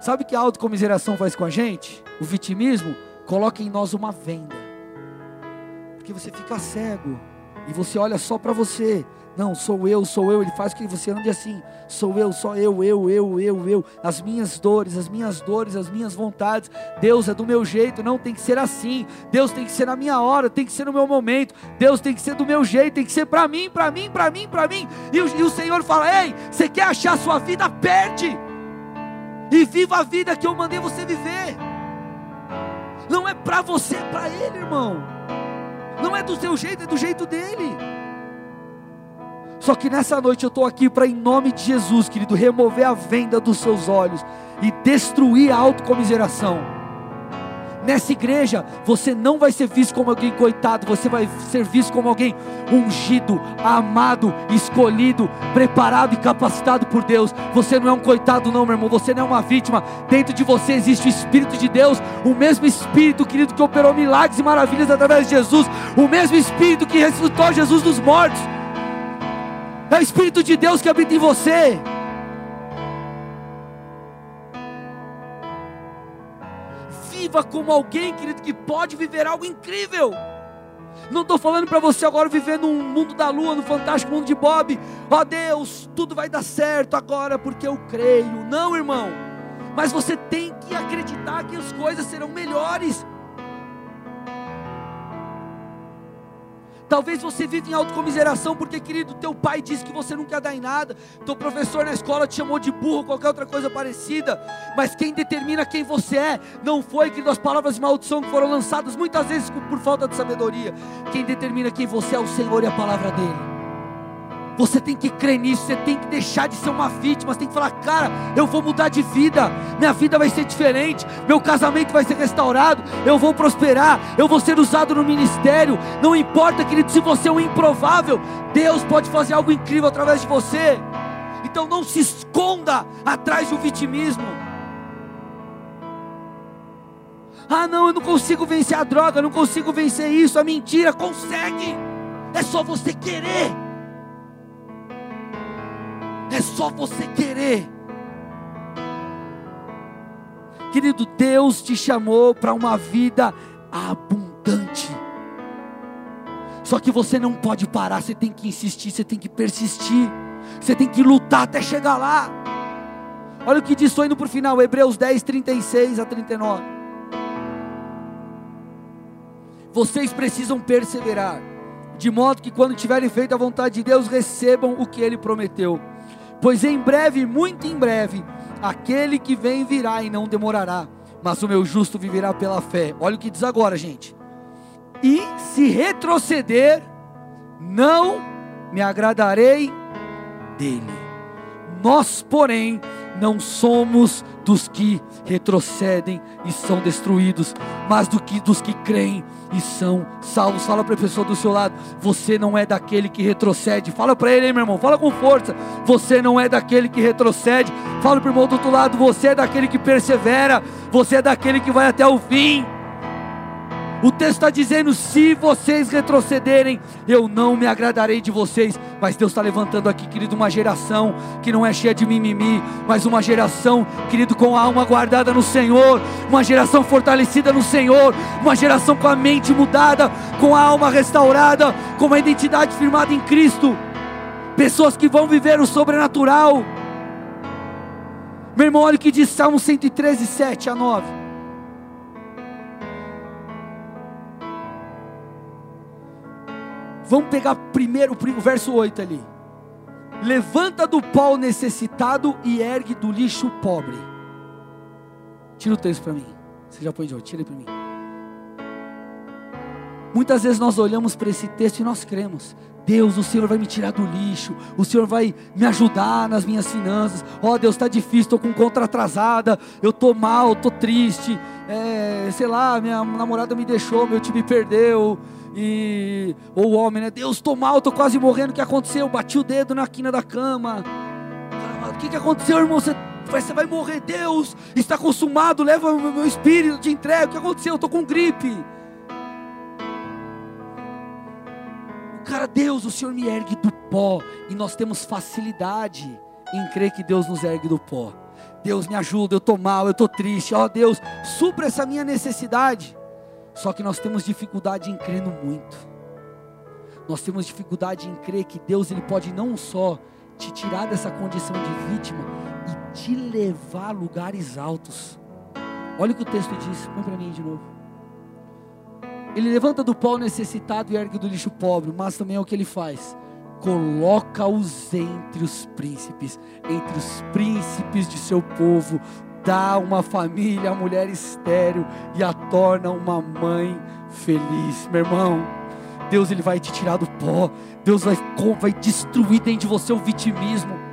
Sabe o que a autocomiseração faz com a gente? O vitimismo coloca em nós uma venda. Porque você fica cego e você olha só para você. Não, sou eu, sou eu. Ele faz com que você ande assim. Sou eu, só eu, eu, eu, eu, eu. As minhas dores, as minhas dores, as minhas vontades. Deus é do meu jeito, não tem que ser assim. Deus tem que ser na minha hora, tem que ser no meu momento. Deus tem que ser do meu jeito, tem que ser para mim, para mim, para mim, para mim. E o, e o Senhor fala: Ei, você quer achar a sua vida? Perde. E viva a vida que eu mandei você viver. Não é para você, é para Ele, irmão. Não é do seu jeito, é do jeito dele. Só que nessa noite eu estou aqui para, em nome de Jesus, querido, remover a venda dos seus olhos e destruir a autocomiseração. Nessa igreja, você não vai ser visto como alguém coitado, você vai ser visto como alguém ungido, amado, escolhido, preparado e capacitado por Deus. Você não é um coitado, não, meu irmão, você não é uma vítima. Dentro de você existe o Espírito de Deus, o mesmo Espírito, querido, que operou milagres e maravilhas através de Jesus, o mesmo Espírito que ressuscitou Jesus dos mortos. É o Espírito de Deus que habita em você. Viva como alguém, querido, que pode viver algo incrível. Não estou falando para você agora viver num mundo da lua, no fantástico mundo de Bob. Ó oh, Deus, tudo vai dar certo agora porque eu creio. Não, irmão. Mas você tem que acreditar que as coisas serão melhores. Talvez você vive em autocomiseração porque, querido, teu pai disse que você não quer dar em nada, teu professor na escola te chamou de burro, qualquer outra coisa parecida. Mas quem determina quem você é não foi, querido, as palavras de maldição que foram lançadas muitas vezes por falta de sabedoria. Quem determina quem você é o Senhor e a palavra dele. Você tem que crer nisso, você tem que deixar de ser uma vítima, você tem que falar, cara, eu vou mudar de vida, minha vida vai ser diferente, meu casamento vai ser restaurado, eu vou prosperar, eu vou ser usado no ministério. Não importa, querido, se você é um improvável, Deus pode fazer algo incrível através de você. Então não se esconda atrás do vitimismo. Ah, não, eu não consigo vencer a droga, eu não consigo vencer isso, a mentira, consegue. É só você querer. É só você querer. Querido, Deus te chamou para uma vida abundante. Só que você não pode parar, você tem que insistir, você tem que persistir, você tem que lutar até chegar lá. Olha o que diz, estou indo para o final, Hebreus 10, 36 a 39. Vocês precisam perseverar, de modo que quando tiverem feito a vontade de Deus, recebam o que Ele prometeu. Pois em breve, muito em breve, aquele que vem virá e não demorará, mas o meu justo viverá pela fé. Olha o que diz agora, gente. E se retroceder, não me agradarei dele. Nós, porém, não somos dos que retrocedem e são destruídos, mas do que dos que creem e são salvos. Fala para a pessoa do seu lado, você não é daquele que retrocede. Fala para ele, hein, meu irmão, fala com força. Você não é daquele que retrocede. Fala para o irmão do outro lado, você é daquele que persevera. Você é daquele que vai até o fim. O texto está dizendo: se vocês retrocederem, eu não me agradarei de vocês. Mas Deus está levantando aqui, querido, uma geração que não é cheia de mimimi, mas uma geração, querido, com a alma guardada no Senhor, uma geração fortalecida no Senhor, uma geração com a mente mudada, com a alma restaurada, com uma identidade firmada em Cristo. pessoas que vão viver o sobrenatural. Meu irmão, olha o que diz Salmo 113, 7 a 9. Vamos pegar primeiro o verso 8 ali. Levanta do pó o necessitado e ergue do lixo o pobre. Tira o texto para mim. Você já põe de novo, tira para mim. Muitas vezes nós olhamos para esse texto e nós cremos. Deus, o Senhor vai me tirar do lixo, o Senhor vai me ajudar nas minhas finanças. Ó oh, Deus, está difícil, estou com conta atrasada, eu estou mal, estou triste. É, sei lá, minha namorada me deixou, meu time perdeu. E ou o homem, né? Deus, estou mal, estou quase morrendo. O que aconteceu? Bati o dedo na quina da cama. O que, que aconteceu, irmão? Você, você vai morrer, Deus está consumado. Leva o meu espírito, te entrego. O que aconteceu? Eu estou com gripe. Cara, Deus, o Senhor me ergue do pó. E nós temos facilidade em crer que Deus nos ergue do pó. Deus me ajuda, eu estou mal, eu estou triste. Ó oh, Deus, supra essa minha necessidade. Só que nós temos dificuldade em crer no muito. Nós temos dificuldade em crer que Deus ele pode não só te tirar dessa condição de vítima e te levar a lugares altos. Olha o que o texto diz. Põe para mim de novo. Ele levanta do pó necessitado e ergue do lixo pobre, mas também é o que ele faz. Coloca-os entre os príncipes, entre os príncipes de seu povo, dá uma família a mulher estéril e a torna uma mãe feliz. Meu irmão, Deus ele vai te tirar do pó, Deus vai, vai destruir dentro de você o vitimismo.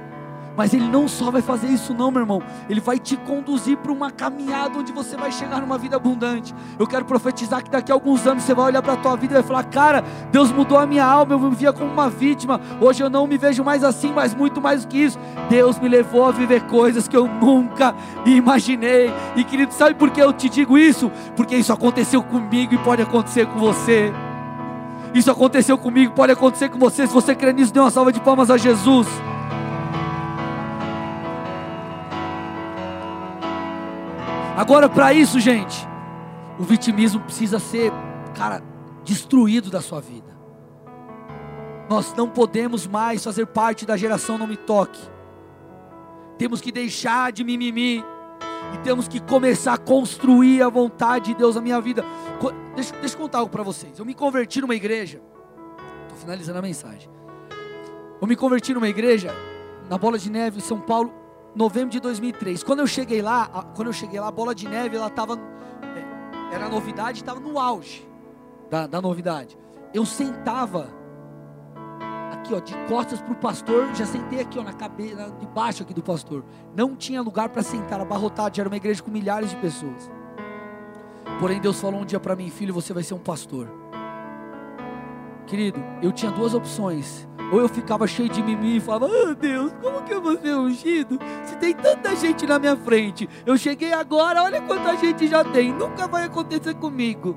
Mas Ele não só vai fazer isso, não, meu irmão. Ele vai te conduzir para uma caminhada onde você vai chegar numa vida abundante. Eu quero profetizar que daqui a alguns anos você vai olhar para a tua vida e vai falar: Cara, Deus mudou a minha alma. Eu me via como uma vítima. Hoje eu não me vejo mais assim, mas muito mais do que isso. Deus me levou a viver coisas que eu nunca imaginei. E querido, sabe por que eu te digo isso? Porque isso aconteceu comigo e pode acontecer com você. Isso aconteceu comigo, pode acontecer com você. Se você crê nisso, dê uma salva de palmas a Jesus. Agora, para isso, gente, o vitimismo precisa ser, cara, destruído da sua vida. Nós não podemos mais fazer parte da geração não me toque. Temos que deixar de mimimi e temos que começar a construir a vontade de Deus na minha vida. Deixa, deixa eu contar algo para vocês. Eu me converti numa igreja. Estou finalizando a mensagem. Eu me converti numa igreja na Bola de Neve em São Paulo novembro de 2003. Quando eu cheguei lá, quando eu cheguei lá, a bola de neve ela estava é, era novidade, estava no auge da, da novidade. Eu sentava aqui, ó, de costas para o pastor, já sentei aqui, ó, na cabeça, debaixo aqui do pastor. Não tinha lugar para sentar, abarrotado, era uma igreja com milhares de pessoas. Porém, Deus falou um dia para mim, filho, você vai ser um pastor. Querido, eu tinha duas opções. Ou eu ficava cheio de mimimi e falava: Oh Deus, como que eu vou ser ungido? Se tem tanta gente na minha frente, eu cheguei agora, olha quanta gente já tem, nunca vai acontecer comigo.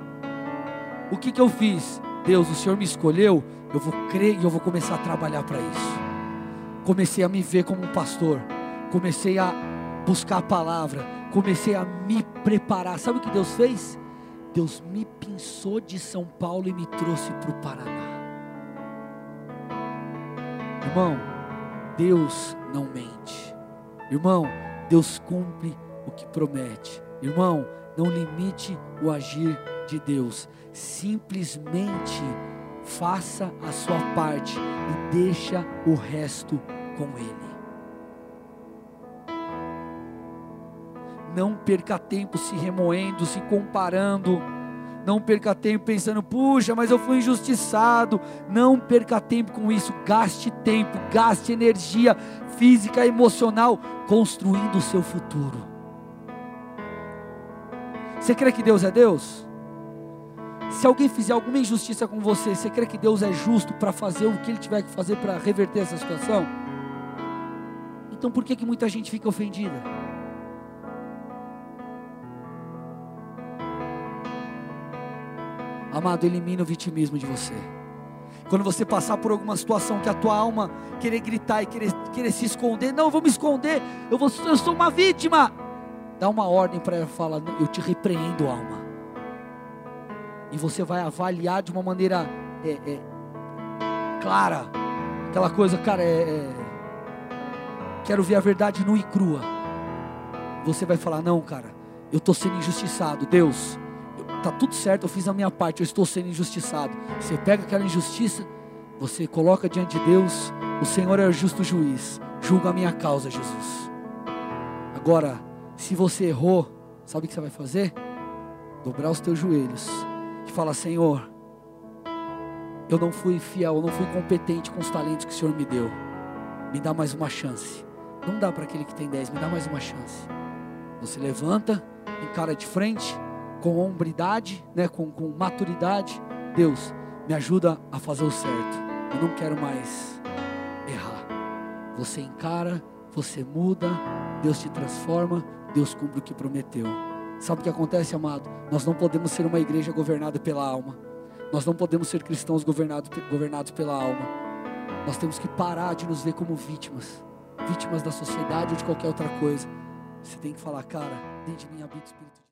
O que, que eu fiz? Deus, o Senhor me escolheu, eu vou crer e eu vou começar a trabalhar para isso. Comecei a me ver como um pastor, comecei a buscar a palavra, comecei a me preparar. Sabe o que Deus fez? Deus me pinçou de São Paulo e me trouxe para o Paraná. Irmão, Deus não mente. Irmão, Deus cumpre o que promete. Irmão, não limite o agir de Deus. Simplesmente faça a sua parte e deixa o resto com Ele. Não perca tempo se remoendo, se comparando não perca tempo pensando, puxa, mas eu fui injustiçado. Não perca tempo com isso. Gaste tempo, gaste energia física e emocional construindo o seu futuro. Você crê que Deus é Deus? Se alguém fizer alguma injustiça com você, você crê que Deus é justo para fazer o que Ele tiver que fazer para reverter essa situação? Então por que, que muita gente fica ofendida? Amado, elimina o vitimismo de você. Quando você passar por alguma situação que a tua alma querer gritar e querer, querer se esconder, não, eu vou me esconder, eu, vou, eu sou uma vítima. Dá uma ordem para ela, fala, eu te repreendo, alma. E você vai avaliar de uma maneira é, é, clara Aquela coisa, cara, é, é, Quero ver a verdade nua e crua. Você vai falar: Não, cara, eu estou sendo injustiçado. Deus, tá tudo certo, eu fiz a minha parte, eu estou sendo injustiçado. Você pega aquela injustiça, você coloca diante de Deus, o Senhor é o justo juiz, julga a minha causa, Jesus. Agora, se você errou, sabe o que você vai fazer? Dobrar os teus joelhos e falar: Senhor, eu não fui fiel, eu não fui competente com os talentos que o Senhor me deu. Me dá mais uma chance. Não dá para aquele que tem dez, me dá mais uma chance. Você levanta, encara de frente, com hombridade, né, com, com maturidade. Deus, me ajuda a fazer o certo. Eu não quero mais errar. Você encara, você muda, Deus te transforma, Deus cumpre o que prometeu. Sabe o que acontece, amado? Nós não podemos ser uma igreja governada pela alma. Nós não podemos ser cristãos governados, governados pela alma. Nós temos que parar de nos ver como vítimas, vítimas da sociedade ou de qualquer outra coisa. Você tem que falar, cara, dentro de mim habita o Espírito